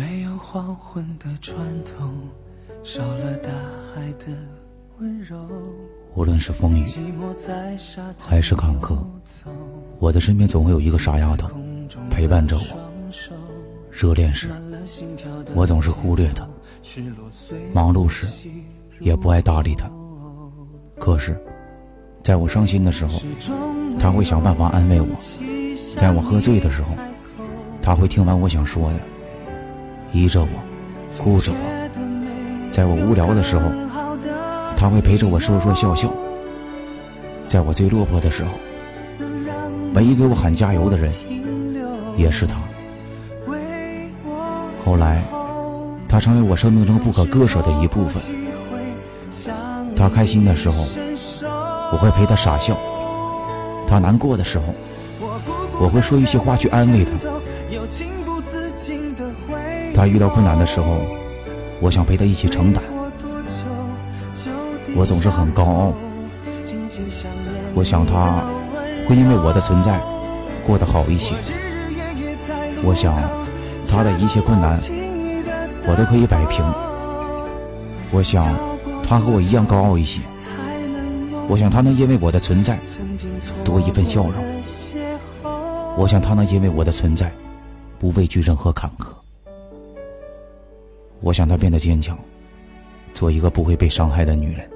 没有黄昏的船头，少了大海的温柔。无论是风雨还是坎坷，我的身边总会有一个傻丫头陪伴着我。热恋时，我总是忽略她；忙碌时，也不爱搭理她。可是，在我伤心的时候，她会想办法安慰我；在我喝醉的时候，她会听完我想说的，依着我，顾着我；在我无聊的时候，她会陪着我说说笑笑；在我最落魄的时候，唯一给我喊加油的人，也是她。后来，她成为我生命中不可割舍的一部分。她开心的时候，我会陪她傻笑；她难过的时候，我会说一些话去安慰她。他遇到困难的时候，我想陪他一起承担。我总是很高傲，我想他会因为我的存在过得好一些。我想他的一切困难，我都可以摆平。我想他和我一样高傲一些。我想他能因为我的存在多一份笑容。我想他能因为我的存在不畏惧任何坎坷。我想她变得坚强，做一个不会被伤害的女人。